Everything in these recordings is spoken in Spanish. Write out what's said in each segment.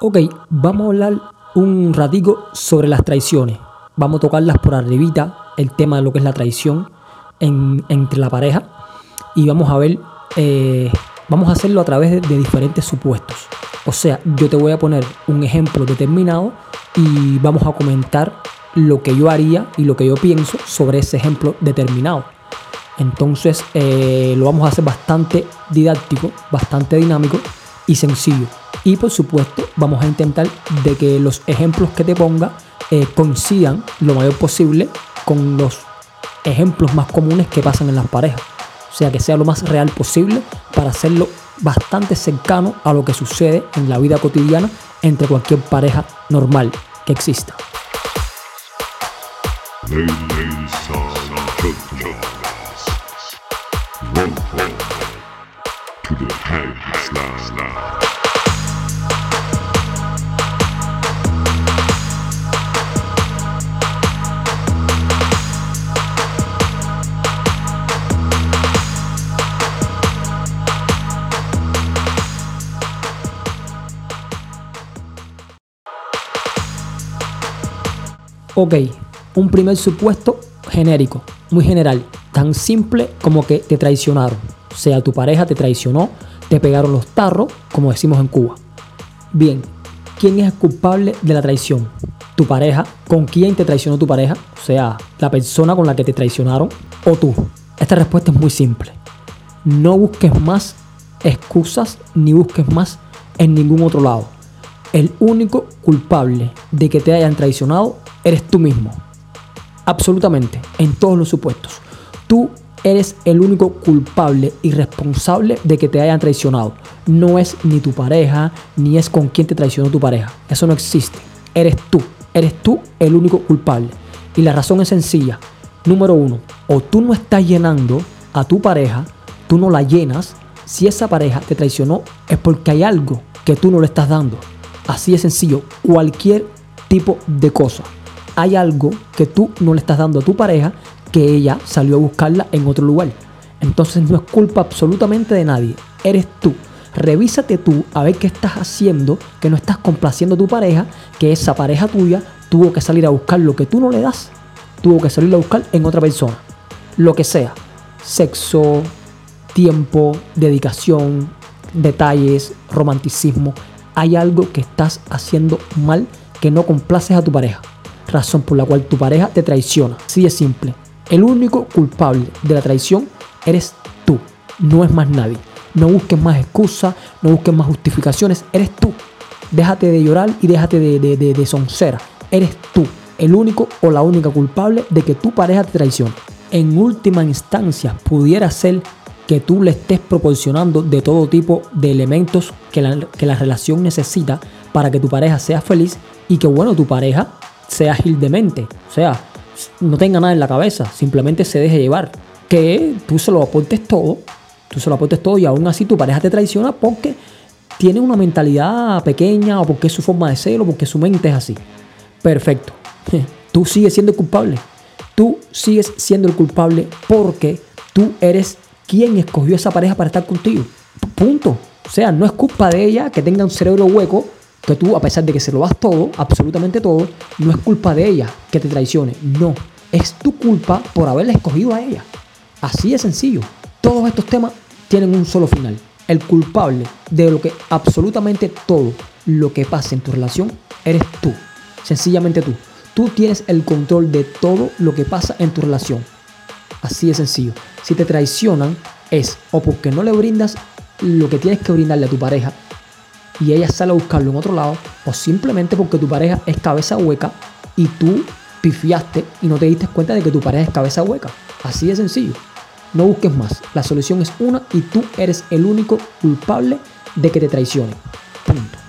Ok, vamos a hablar un ratico sobre las traiciones. Vamos a tocarlas por arribita, el tema de lo que es la traición entre la pareja. Y vamos a ver, eh, vamos a hacerlo a través de, de diferentes supuestos. O sea, yo te voy a poner un ejemplo determinado y vamos a comentar lo que yo haría y lo que yo pienso sobre ese ejemplo determinado. Entonces eh, lo vamos a hacer bastante didáctico, bastante dinámico y sencillo. Y por supuesto vamos a intentar de que los ejemplos que te ponga eh, coincidan lo mayor posible con los ejemplos más comunes que pasan en las parejas. O sea, que sea lo más real posible para hacerlo bastante cercano a lo que sucede en la vida cotidiana entre cualquier pareja normal que exista. Ok, un primer supuesto genérico, muy general, tan simple como que te traicionaron. O sea, tu pareja te traicionó, te pegaron los tarros, como decimos en Cuba. Bien, ¿quién es el culpable de la traición? ¿Tu pareja? ¿Con quién te traicionó tu pareja? O sea, la persona con la que te traicionaron o tú. Esta respuesta es muy simple. No busques más excusas ni busques más en ningún otro lado. El único culpable de que te hayan traicionado eres tú mismo. Absolutamente, en todos los supuestos. Tú eres el único culpable y responsable de que te hayan traicionado. No es ni tu pareja, ni es con quien te traicionó tu pareja. Eso no existe. Eres tú. Eres tú el único culpable. Y la razón es sencilla. Número uno, o tú no estás llenando a tu pareja, tú no la llenas. Si esa pareja te traicionó, es porque hay algo que tú no le estás dando. Así de sencillo. Cualquier tipo de cosa hay algo que tú no le estás dando a tu pareja que ella salió a buscarla en otro lugar. Entonces no es culpa absolutamente de nadie, eres tú. Revísate tú a ver qué estás haciendo, que no estás complaciendo a tu pareja, que esa pareja tuya tuvo que salir a buscar lo que tú no le das, tuvo que salir a buscar en otra persona. Lo que sea, sexo, tiempo, dedicación, detalles, romanticismo. Hay algo que estás haciendo mal que no complaces a tu pareja razón por la cual tu pareja te traiciona. Así de simple. El único culpable de la traición eres tú, no es más nadie. No busques más excusas, no busques más justificaciones, eres tú. Déjate de llorar y déjate de, de, de, de soncera. Eres tú el único o la única culpable de que tu pareja te traicione. En última instancia, pudiera ser que tú le estés proporcionando de todo tipo de elementos que la, que la relación necesita para que tu pareja sea feliz y que bueno, tu pareja sea ágil de mente. O sea, no tenga nada en la cabeza, simplemente se deje llevar. Que tú se lo aportes todo, tú se lo aportes todo y aún así tu pareja te traiciona porque tiene una mentalidad pequeña o porque es su forma de ser o porque su mente es así. Perfecto. Tú sigues siendo culpable. Tú sigues siendo el culpable porque tú eres quien escogió esa pareja para estar contigo. Punto. O sea, no es culpa de ella que tenga un cerebro hueco que tú, a pesar de que se lo das todo, absolutamente todo, no es culpa de ella que te traicione. No, es tu culpa por haberla escogido a ella. Así de sencillo. Todos estos temas tienen un solo final. El culpable de lo que absolutamente todo lo que pasa en tu relación eres tú. Sencillamente tú. Tú tienes el control de todo lo que pasa en tu relación. Así de sencillo. Si te traicionan es o porque no le brindas lo que tienes que brindarle a tu pareja y ella sale a buscarlo en otro lado, o simplemente porque tu pareja es cabeza hueca y tú pifiaste y no te diste cuenta de que tu pareja es cabeza hueca. Así de sencillo. No busques más. La solución es una y tú eres el único culpable de que te traicione. Punto.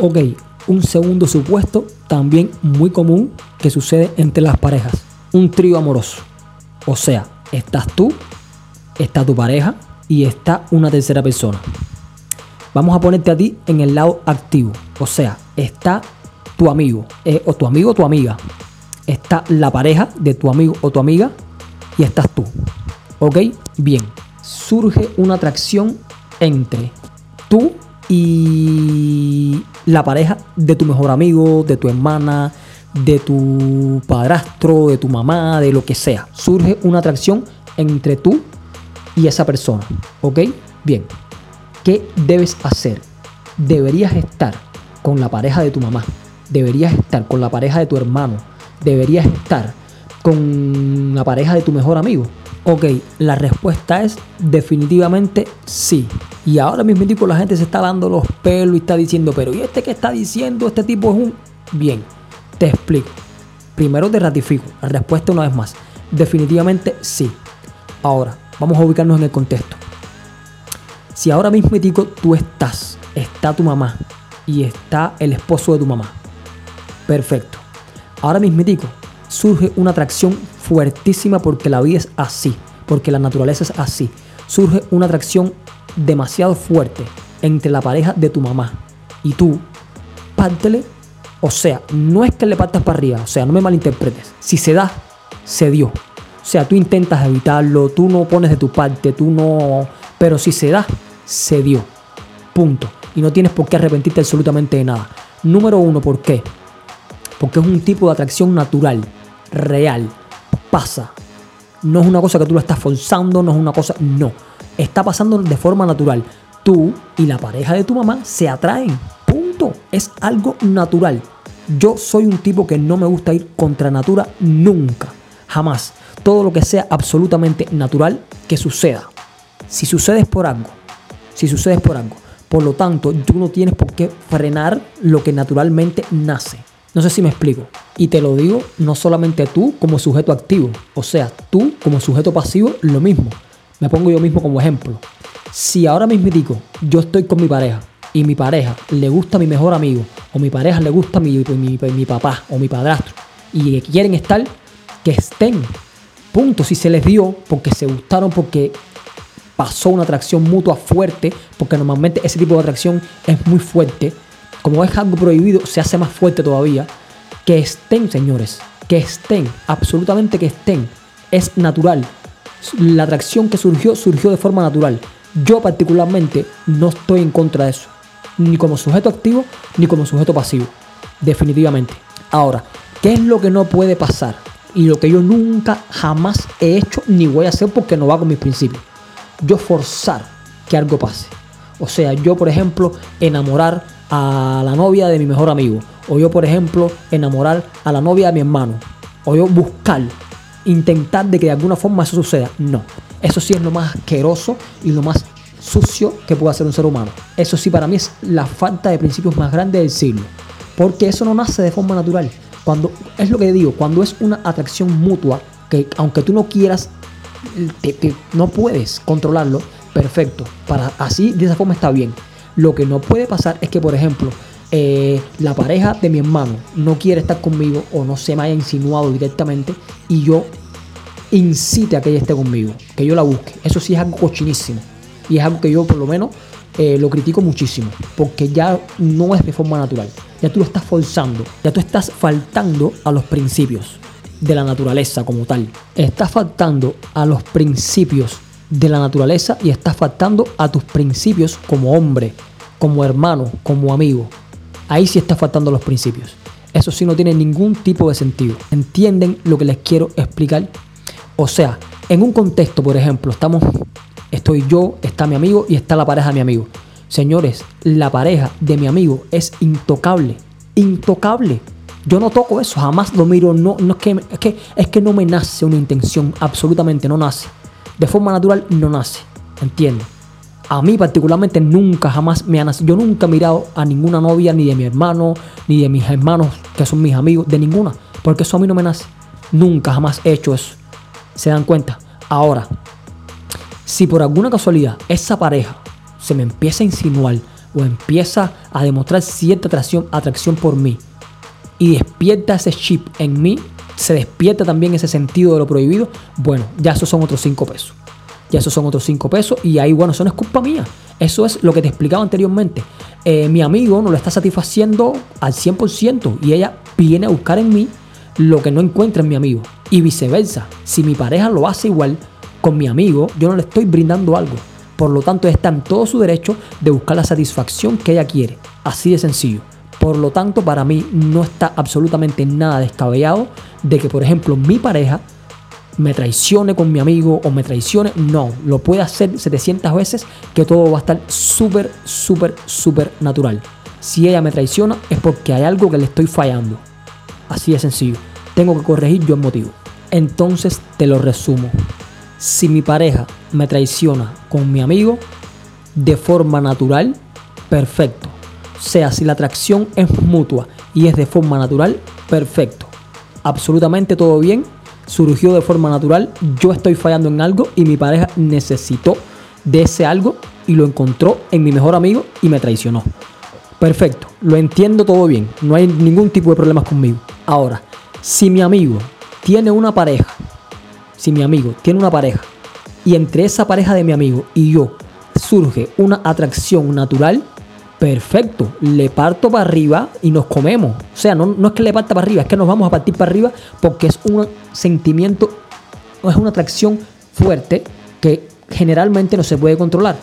Ok, un segundo supuesto también muy común que sucede entre las parejas. Un trío amoroso. O sea, estás tú, está tu pareja y está una tercera persona. Vamos a ponerte a ti en el lado activo. O sea, está tu amigo, eh, o tu amigo o tu amiga. Está la pareja de tu amigo o tu amiga y estás tú. ¿Ok? Bien. Surge una atracción entre tú y la pareja de tu mejor amigo, de tu hermana, de tu padrastro, de tu mamá, de lo que sea. Surge una atracción entre tú y esa persona. ¿Ok? Bien. ¿Qué debes hacer? Deberías estar con la pareja de tu mamá. Deberías estar con la pareja de tu hermano. Deberías estar con la pareja de tu mejor amigo. Ok, la respuesta es definitivamente sí. Y ahora mismo la gente se está dando los pelos y está diciendo, pero ¿y este que está diciendo? Este tipo es un... Bien, te explico. Primero te ratifico. La respuesta una vez más. Definitivamente sí. Ahora, vamos a ubicarnos en el contexto. Si ahora mismo tú estás, está tu mamá y está el esposo de tu mamá. Perfecto. Ahora mismo surge una atracción fuertísima porque la vida es así, porque la naturaleza es así. Surge una atracción demasiado fuerte entre la pareja de tu mamá y tú. Pártele o sea, no es que le partas para arriba, o sea, no me malinterpretes. Si se da, se dio. O sea, tú intentas evitarlo, tú no pones de tu parte, tú no... Pero si se da, se dio. Punto. Y no tienes por qué arrepentirte absolutamente de nada. Número uno, ¿por qué? Porque es un tipo de atracción natural, real, pasa. No es una cosa que tú lo estás forzando, no es una cosa... No. Está pasando de forma natural. Tú y la pareja de tu mamá se atraen es algo natural. Yo soy un tipo que no me gusta ir contra natura nunca, jamás. Todo lo que sea absolutamente natural que suceda. Si sucede es por algo. Si sucede es por algo. Por lo tanto, tú no tienes por qué frenar lo que naturalmente nace. No sé si me explico. Y te lo digo no solamente tú como sujeto activo, o sea, tú como sujeto pasivo, lo mismo. Me pongo yo mismo como ejemplo. Si ahora mismo digo, yo estoy con mi pareja y mi pareja le gusta a mi mejor amigo, o mi pareja le gusta a mi, mi, papá o mi padrastro, y quieren estar, que estén. Punto. Si se les dio, porque se gustaron, porque pasó una atracción mutua fuerte, porque normalmente ese tipo de atracción es muy fuerte. Como es algo prohibido, se hace más fuerte todavía. Que estén, señores, que estén, absolutamente que estén. Es natural. La atracción que surgió, surgió de forma natural. Yo particularmente no estoy en contra de eso ni como sujeto activo ni como sujeto pasivo. Definitivamente. Ahora, ¿qué es lo que no puede pasar? Y lo que yo nunca jamás he hecho ni voy a hacer porque no va con mis principios. Yo forzar que algo pase. O sea, yo por ejemplo enamorar a la novia de mi mejor amigo. O yo por ejemplo enamorar a la novia de mi hermano. O yo buscar, intentar de que de alguna forma eso suceda. No. Eso sí es lo más asqueroso y lo más sucio que puede hacer un ser humano. Eso sí, para mí es la falta de principios más grande del siglo. Porque eso no nace de forma natural. Cuando, es lo que digo, cuando es una atracción mutua, que aunque tú no quieras, no puedes controlarlo, perfecto. Para así, de esa forma está bien. Lo que no puede pasar es que, por ejemplo, eh, la pareja de mi hermano no quiere estar conmigo o no se me haya insinuado directamente y yo incite a que ella esté conmigo, que yo la busque. Eso sí es algo cochinísimo. Y es algo que yo por lo menos eh, lo critico muchísimo, porque ya no es de forma natural. Ya tú lo estás forzando, ya tú estás faltando a los principios de la naturaleza como tal. Estás faltando a los principios de la naturaleza y estás faltando a tus principios como hombre, como hermano, como amigo. Ahí sí estás faltando los principios. Eso sí no tiene ningún tipo de sentido. ¿Entienden lo que les quiero explicar? O sea, en un contexto, por ejemplo, estamos Estoy yo, está mi amigo y está la pareja de mi amigo. Señores, la pareja de mi amigo es intocable. Intocable. Yo no toco eso, jamás lo miro. No, no es, que, es, que, es que no me nace una intención, absolutamente no nace. De forma natural no nace. ¿Entiendes? A mí particularmente nunca, jamás me ha nacido. Yo nunca he mirado a ninguna novia, ni de mi hermano, ni de mis hermanos, que son mis amigos, de ninguna. Porque eso a mí no me nace. Nunca, jamás he hecho eso. ¿Se dan cuenta? Ahora, si por alguna casualidad esa pareja se me empieza a insinuar o empieza a demostrar cierta atracción, atracción por mí y despierta ese chip en mí, se despierta también ese sentido de lo prohibido, bueno, ya esos son otros 5 pesos. Ya esos son otros 5 pesos y ahí, bueno, eso no es culpa mía. Eso es lo que te explicaba anteriormente. Eh, mi amigo no lo está satisfaciendo al 100% y ella viene a buscar en mí lo que no encuentra en mi amigo. Y viceversa, si mi pareja lo hace igual con mi amigo, yo no le estoy brindando algo. Por lo tanto, está en todo su derecho de buscar la satisfacción que ella quiere. Así de sencillo. Por lo tanto, para mí no está absolutamente nada descabellado de que, por ejemplo, mi pareja me traicione con mi amigo o me traicione. No, lo puede hacer 700 veces que todo va a estar súper, súper, súper natural. Si ella me traiciona es porque hay algo que le estoy fallando. Así de sencillo. Tengo que corregir yo el motivo. Entonces te lo resumo. Si mi pareja me traiciona con mi amigo de forma natural, perfecto. O sea, si la atracción es mutua y es de forma natural, perfecto. Absolutamente todo bien surgió de forma natural, yo estoy fallando en algo y mi pareja necesitó de ese algo y lo encontró en mi mejor amigo y me traicionó. Perfecto, lo entiendo todo bien, no hay ningún tipo de problemas conmigo. Ahora, si mi amigo tiene una pareja, si mi amigo tiene una pareja y entre esa pareja de mi amigo y yo surge una atracción natural, perfecto, le parto para arriba y nos comemos. O sea, no, no es que le parta para arriba, es que nos vamos a partir para arriba porque es un sentimiento, es una atracción fuerte que generalmente no se puede controlar.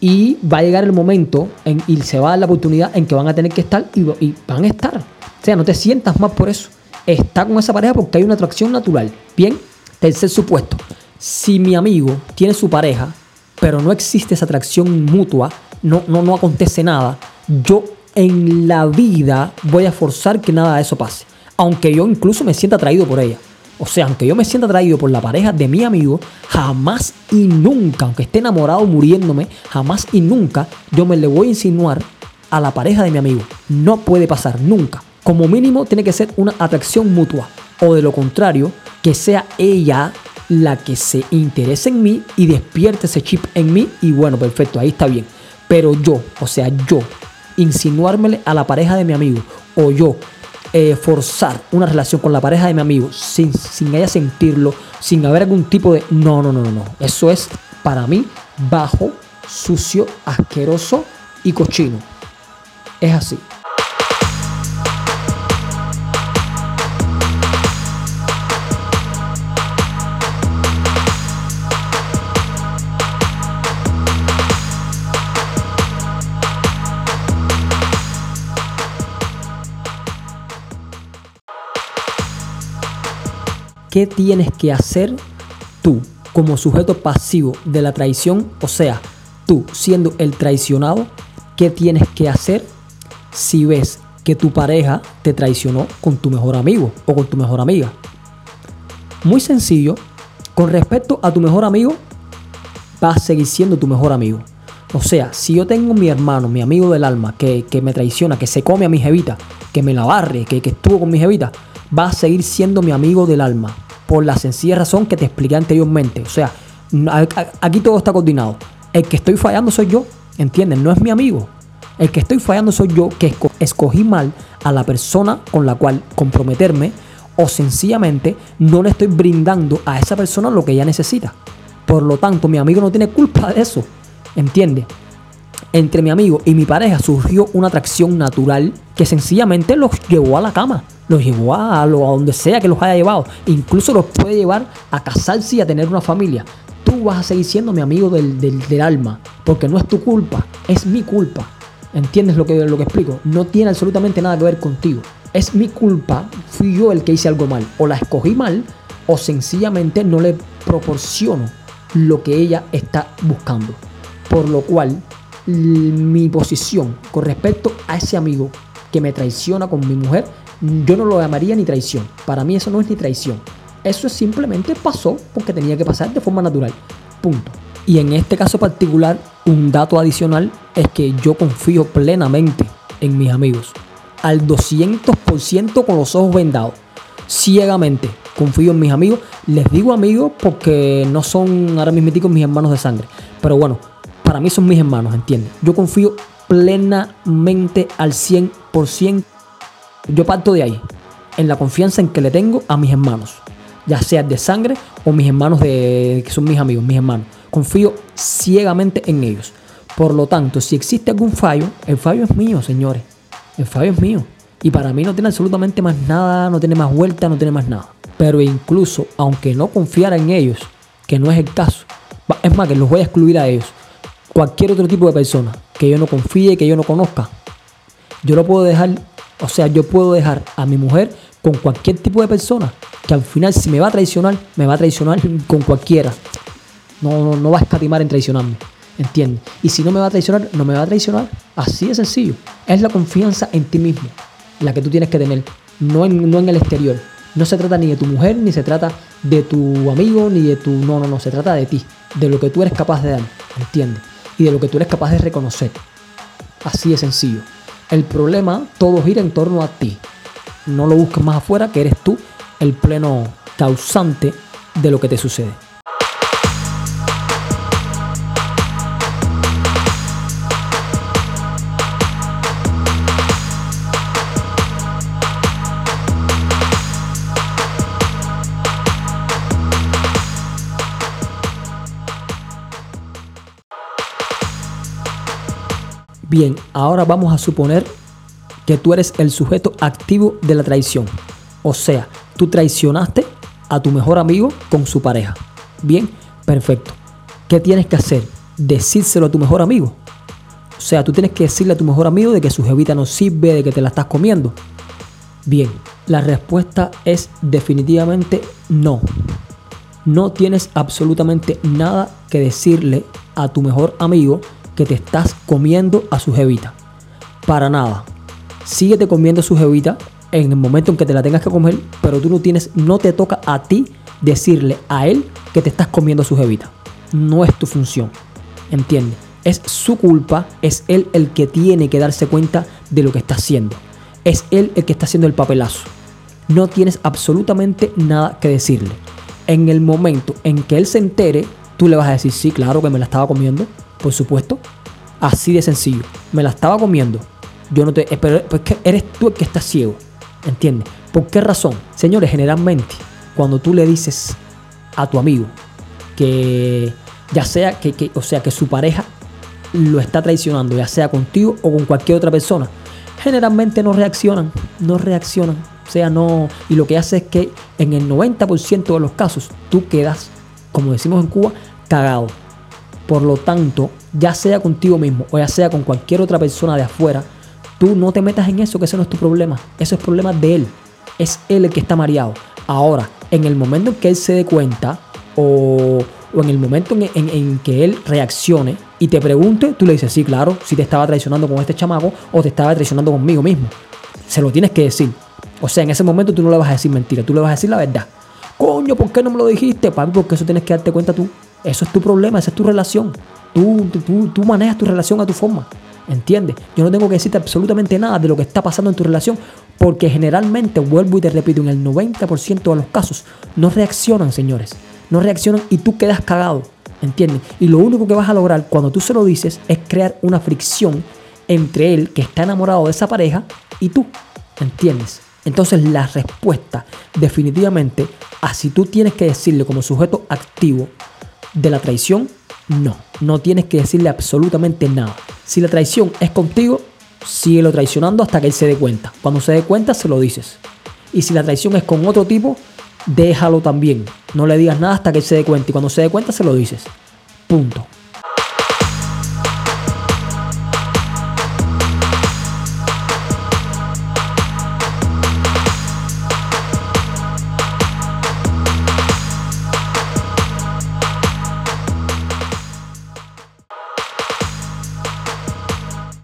Y va a llegar el momento en, y se va a dar la oportunidad en que van a tener que estar y, van a estar. O sea, no te sientas más por eso. Está con esa pareja porque hay una atracción natural. Bien, tercer supuesto. Si mi amigo tiene su pareja, pero no existe esa atracción mutua, no, no, no acontece nada, yo en la vida voy a forzar que nada de eso pase. Aunque yo incluso me sienta atraído por ella. O sea, aunque yo me sienta atraído por la pareja de mi amigo, jamás y nunca, aunque esté enamorado muriéndome, jamás y nunca yo me le voy a insinuar a la pareja de mi amigo. No puede pasar, nunca. Como mínimo tiene que ser una atracción mutua. O de lo contrario, que sea ella la que se interese en mí y despierte ese chip en mí. Y bueno, perfecto, ahí está bien. Pero yo, o sea, yo, insinuármele a la pareja de mi amigo, o yo eh, forzar una relación con la pareja de mi amigo sin, sin ella sentirlo, sin haber algún tipo de... No, no, no, no, no. Eso es para mí bajo, sucio, asqueroso y cochino. Es así. ¿Qué tienes que hacer tú como sujeto pasivo de la traición? O sea, tú siendo el traicionado, ¿qué tienes que hacer si ves que tu pareja te traicionó con tu mejor amigo o con tu mejor amiga? Muy sencillo, con respecto a tu mejor amigo, va a seguir siendo tu mejor amigo. O sea, si yo tengo mi hermano, mi amigo del alma, que, me traiciona, que se come a mi jevita, que me la barre, que, que estuvo con mi jevita, va a seguir siendo mi amigo del alma. Por la sencilla razón que te expliqué anteriormente. O sea, aquí todo está coordinado. El que estoy fallando soy yo. ¿Entiendes? No es mi amigo. El que estoy fallando soy yo que escogí mal a la persona con la cual comprometerme o sencillamente no le estoy brindando a esa persona lo que ella necesita. Por lo tanto, mi amigo no tiene culpa de eso. ¿Entiendes? Entre mi amigo y mi pareja surgió una atracción natural que sencillamente los llevó a la cama los llevó a, lo, a donde sea que los haya llevado. Incluso los puede llevar a casarse y a tener una familia. Tú vas a seguir siendo mi amigo del, del, alma, porque no es tu culpa, es mi culpa. ¿Entiendes lo que, lo que explico? No tiene absolutamente nada que ver contigo. Es mi culpa, fui yo el que hice algo mal. O la escogí mal, o sencillamente no le proporciono lo que ella está buscando. Por lo cual, mi posición con respecto a ese amigo que me traiciona con mi mujer yo no lo llamaría ni traición. Para mí eso no es ni traición. Eso simplemente pasó porque tenía que pasar de forma natural. Punto. Y en este caso particular, un dato adicional es que yo confío plenamente en mis amigos. Al 200% con los ojos vendados. Ciegamente confío en mis amigos. Les digo amigos porque no son ahora mismo mis hermanos de sangre. Pero bueno, para mí son mis hermanos, ¿entiendes? Yo confío plenamente al 100% yo parto de ahí, en la confianza en que le tengo a mis hermanos, ya sea de sangre o mis hermanos de, que son mis amigos, mis hermanos. confío ciegamente en ellos. Por lo tanto, si existe algún fallo, el fallo es mío, señores. El fallo es mío. Y para mí no tiene absolutamente más nada, no tiene más vuelta, no tiene más nada. Pero incluso, aunque no confiara en ellos, que no es el caso, es más, que los voy a excluir a ellos. Cualquier otro tipo de persona que yo no confíe, que yo no conozca, yo lo puedo dejar, o sea, yo puedo dejar a mi mujer con cualquier tipo de persona que al final si me va a traicionar, me va a traicionar con cualquiera. No, no, no va a escatimar en traicionarme. ¿Entiendes? Y si no me va a traicionar, no me va a traicionar. Así de sencillo. Es la confianza en ti mismo la que tú tienes que tener, no en, no en el exterior. No se trata ni de tu mujer, ni se trata de tu amigo, ni de tu... No, no, no, se trata de ti, de lo que tú eres capaz de dar, ¿entiendes? Y de lo que tú eres capaz de reconocer. Así de sencillo. El problema, todo gira en torno a ti. No lo busques más afuera, que eres tú el pleno causante de lo que te sucede. Bien, ahora vamos a suponer que tú eres el sujeto activo de la traición. O sea, tú traicionaste a tu mejor amigo con su pareja. Bien, perfecto. ¿Qué tienes que hacer? Decírselo a tu mejor amigo. O sea, tú tienes que decirle a tu mejor amigo de que su jevita no sirve, de que te la estás comiendo. Bien, la respuesta es definitivamente no. No tienes absolutamente nada que decirle a tu mejor amigo que te estás comiendo a su jevita. Para nada. Síguete comiendo a su jevita en el momento en que te la tengas que comer, pero tú no tienes, no te toca a ti decirle a él que te estás comiendo a su jevita. No es tu función. ¿Entiendes? Es su culpa, es él el que tiene que darse cuenta de lo que está haciendo. Es él el que está haciendo el papelazo. No tienes absolutamente nada que decirle. En el momento en que él se entere, tú le vas a decir, sí, claro que me la estaba comiendo, por supuesto. Así de sencillo. Me la estaba comiendo. Yo no te. Pero pues que eres tú el que estás ciego. ¿Entiendes? ¿Por qué razón? Señores, generalmente, cuando tú le dices a tu amigo que ya sea que, que, o sea, que su pareja lo está traicionando, ya sea contigo o con cualquier otra persona, generalmente no reaccionan, no reaccionan. O sea, no. Y lo que hace es que en el 90% de los casos tú quedas, como decimos en Cuba, cagado. Por lo tanto, ya sea contigo mismo o ya sea con cualquier otra persona de afuera, tú no te metas en eso, que ese no es tu problema. Eso es problema de él. Es él el que está mareado. Ahora, en el momento en que él se dé cuenta o, en el momento en, que él reaccione y te pregunte, tú le dices, sí, claro, si te estaba traicionando con este chamaco o te estaba traicionando conmigo mismo. Se lo tienes que decir. O sea, en ese momento tú no le vas a decir mentira, tú le vas a decir la verdad. Coño, ¿por qué no me lo dijiste? Papi, porque eso tienes que darte cuenta tú. Eso es tu problema, esa es tu relación. Tú, tú, manejas tu relación a tu forma. ¿Entiendes? Yo no tengo que decirte absolutamente nada de lo que está pasando en tu relación porque generalmente, vuelvo y te repito, en el 90% de los casos no reaccionan, señores. No reaccionan y tú quedas cagado. ¿Entiendes? Y lo único que vas a lograr cuando tú se lo dices es crear una fricción entre él que está enamorado de esa pareja y tú. ¿Entiendes? Entonces la respuesta definitivamente a si tú tienes que decirle como sujeto activo de la traición, no. No tienes que decirle absolutamente nada. Si la traición es contigo, síguelo traicionando hasta que él se dé cuenta. Cuando se dé cuenta, se lo dices. Y si la traición es con otro tipo, déjalo también. No le digas nada hasta que él se dé cuenta. Y cuando se dé cuenta, se lo dices. Punto.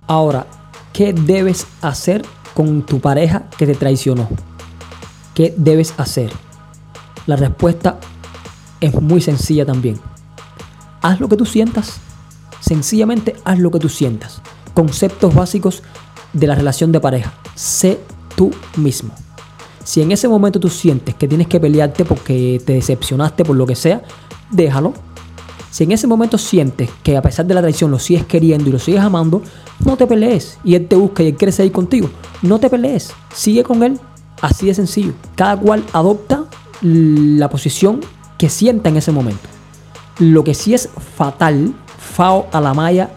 Ahora, ¿qué debes hacer con tu pareja que te traicionó? ¿Qué debes hacer? La respuesta es muy sencilla también. Haz lo que tú sientas. Sencillamente haz lo que tú sientas. Conceptos básicos de la relación de pareja. Sé tú mismo. Si en ese momento tú sientes que tienes que pelearte porque te decepcionaste por lo que sea, déjalo. Si en ese momento sientes que a pesar de la traición lo sigues queriendo y lo sigues amando, no te pelees. Y él te busca y él quiere seguir contigo. No te pelees. Sigue con él. Así de sencillo. Cada cual adopta la posición que sienta en ese momento. Lo que sí es fatal, fao a la malla,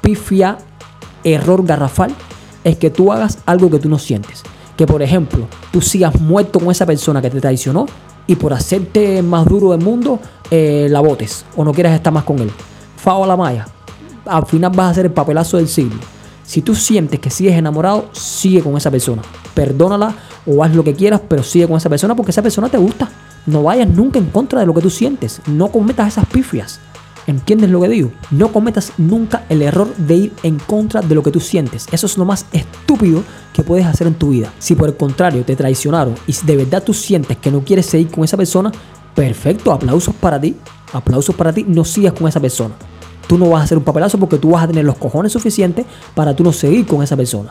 pifia, error garrafal, es que tú hagas algo que tú no sientes. Que por ejemplo, tú sigas muerto con esa persona que te traicionó y por hacerte más duro del mundo, eh, la botes o no quieras estar más con él. Fao a la malla. Al final vas a hacer el papelazo del siglo. Si tú sientes que sigues enamorado, sigue con esa persona. Perdónala o haz lo que quieras, pero sigue con esa persona porque esa persona te gusta. No vayas nunca en contra de lo que tú sientes. No cometas esas pifias. ¿Entiendes lo que digo? No cometas nunca el error de ir en contra de lo que tú sientes. Eso es lo más estúpido que puedes hacer en tu vida. Si por el contrario te traicionaron y de verdad tú sientes que no quieres seguir con esa persona, perfecto, aplausos para ti. Aplausos para ti, no sigas con esa persona. Tú no vas a hacer un papelazo porque tú vas a tener los cojones suficientes para tú no seguir con esa persona.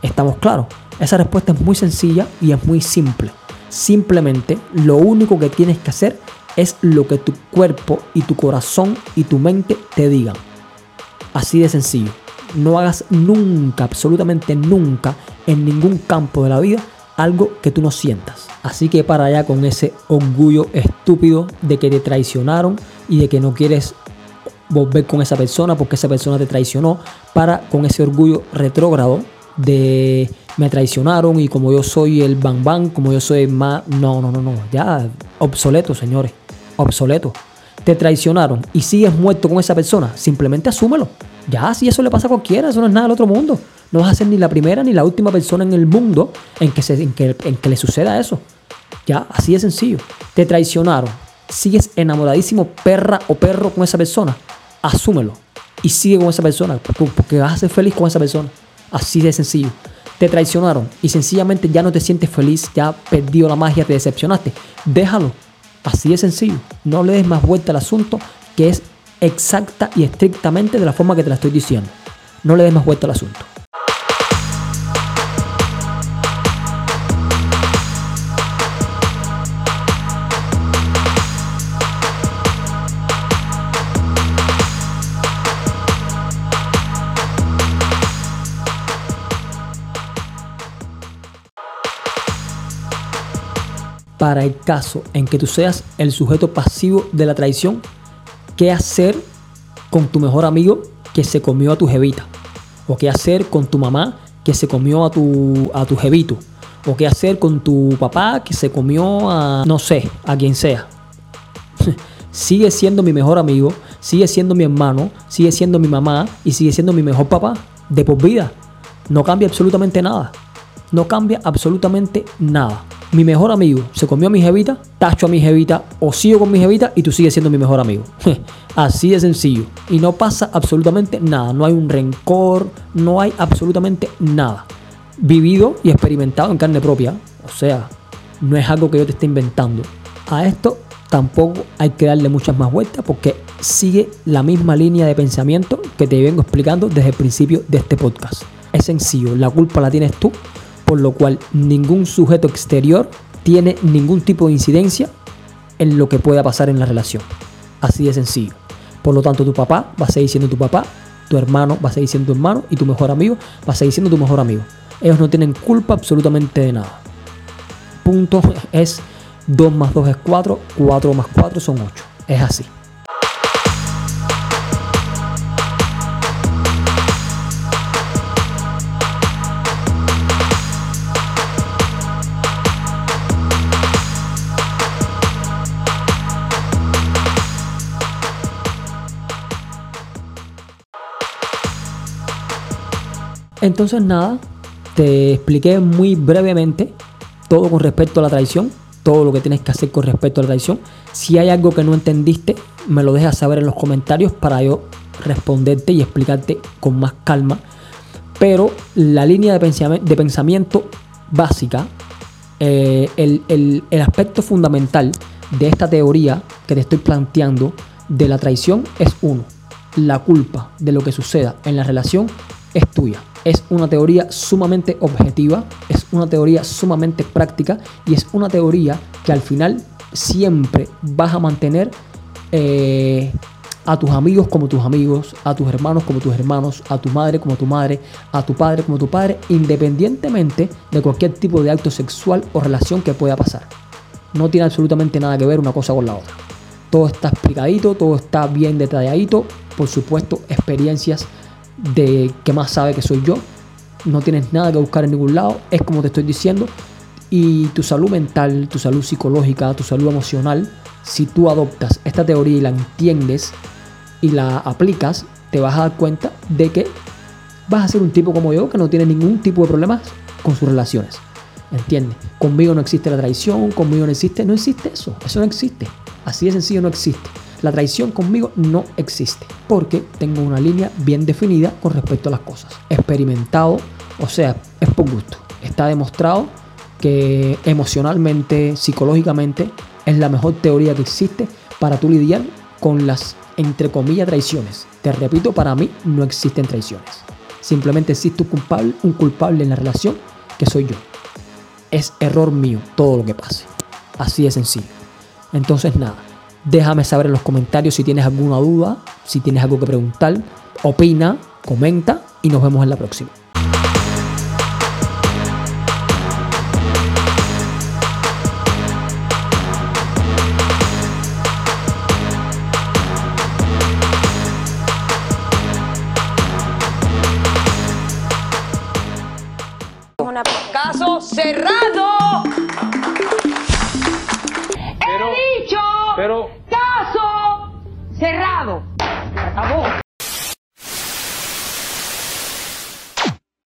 ¿Estamos claros? Esa respuesta es muy sencilla y es muy simple. Simplemente lo único que tienes que hacer es lo que tu cuerpo y tu corazón y tu mente te digan. Así de sencillo. No hagas nunca, absolutamente nunca, en ningún campo de la vida, algo que tú no sientas. Así que para allá con ese orgullo estúpido de que te traicionaron y de que no quieres volver con esa persona porque esa persona te traicionó, para con ese orgullo retrógrado de me traicionaron y como yo soy el bang bang, como yo soy más... No, no, no, no, ya obsoleto, señores, obsoleto. Te traicionaron y sigues muerto con esa persona, simplemente asúmelo. Ya, si eso le pasa a cualquiera, eso no es nada del otro mundo. No vas a ser ni la primera ni la última persona en el mundo en que, se, en que, en que le suceda eso. Ya, así de sencillo. Te traicionaron. Sigues enamoradísimo, perra o perro con esa persona. Asúmelo. Y sigue con esa persona. Porque vas a ser feliz con esa persona. Así de sencillo. Te traicionaron y sencillamente ya no te sientes feliz, ya perdido la magia, te decepcionaste. Déjalo. Así de sencillo. No le des más vuelta al asunto, que es exacta y estrictamente de la forma que te la estoy diciendo. No le des más vuelta al asunto. Para el caso en que tú seas el sujeto pasivo de la traición, ¿qué hacer con tu mejor amigo que se comió a tu jevita? ¿O qué hacer con tu mamá que se comió a tu, a tu jevito? ¿O qué hacer con tu papá que se comió a, no sé, a quien sea? sigue siendo mi mejor amigo, sigue siendo mi hermano, sigue siendo mi mamá y sigue siendo mi mejor papá de por vida. No cambia absolutamente nada. No cambia absolutamente nada mi mejor amigo se comió a mi jevita, tacho a mi jevita o sigo con mi jevita y tú sigues siendo mi mejor amigo. Así de sencillo. Y no pasa absolutamente nada. No hay un rencor, no hay absolutamente nada. Vivido y experimentado en carne propia. O sea, no es algo que yo te esté inventando. A esto tampoco hay que darle muchas más vueltas porque sigue la misma línea de pensamiento que te vengo explicando desde el principio de este podcast. Es sencillo, la culpa la tienes tú por lo cual ningún sujeto exterior tiene ningún tipo de incidencia en lo que pueda pasar en la relación. Así de sencillo. Por lo tanto, tu papá va a seguir siendo tu papá, tu hermano va a seguir siendo tu hermano y tu mejor amigo va a seguir siendo tu mejor amigo. Ellos no tienen culpa absolutamente de nada. Punto es 2 más 2 es 4, 4 más 4 son 8. Es así. Entonces nada, te expliqué muy brevemente todo con respecto a la traición, todo lo que tienes que hacer con respecto a la traición. Si hay algo que no entendiste, me lo dejas saber en los comentarios para yo responderte y explicarte con más calma. Pero la línea de pensamiento, básica, eh, el, el aspecto fundamental de esta teoría que te estoy planteando de la traición es uno. La culpa de lo que suceda en la relación es tuya es una teoría sumamente objetiva, es una teoría sumamente práctica y es una teoría que al final siempre vas a mantener eh, a tus amigos como tus amigos, a tus hermanos como tus hermanos, a tu madre como tu madre, a tu padre como tu padre, independientemente de cualquier tipo de acto sexual o relación que pueda pasar. No tiene absolutamente nada que ver una cosa con la otra. Todo está explicadito, todo está bien detalladito. Por supuesto, experiencias de que más sabe que soy yo. No tienes nada que buscar en ningún lado. Es como te estoy diciendo. Y tu salud mental, tu salud psicológica, tu salud emocional, si tú adoptas esta teoría y la entiendes y la aplicas, te vas a dar cuenta de que vas a ser un tipo como yo que no tiene ningún tipo de problemas con sus relaciones. ¿Entiendes? Conmigo no existe la traición, conmigo no existe, no existe eso, eso no existe. Así de sencillo no existe. La traición conmigo no existe porque tengo una línea bien definida con respecto a las cosas. Experimentado, o sea, es por gusto. Está demostrado que emocionalmente, psicológicamente, es la mejor teoría que existe para tú lidiar con las, entre comillas, traiciones. Te repito, para mí no existen traiciones. Simplemente existe un culpable, un culpable en la relación que soy yo. Es error mío todo lo que pase. Así de sencillo. Entonces nada, déjame saber en los comentarios si tienes alguna duda, si tienes algo que preguntar, opina, comenta y nos vemos en la próxima.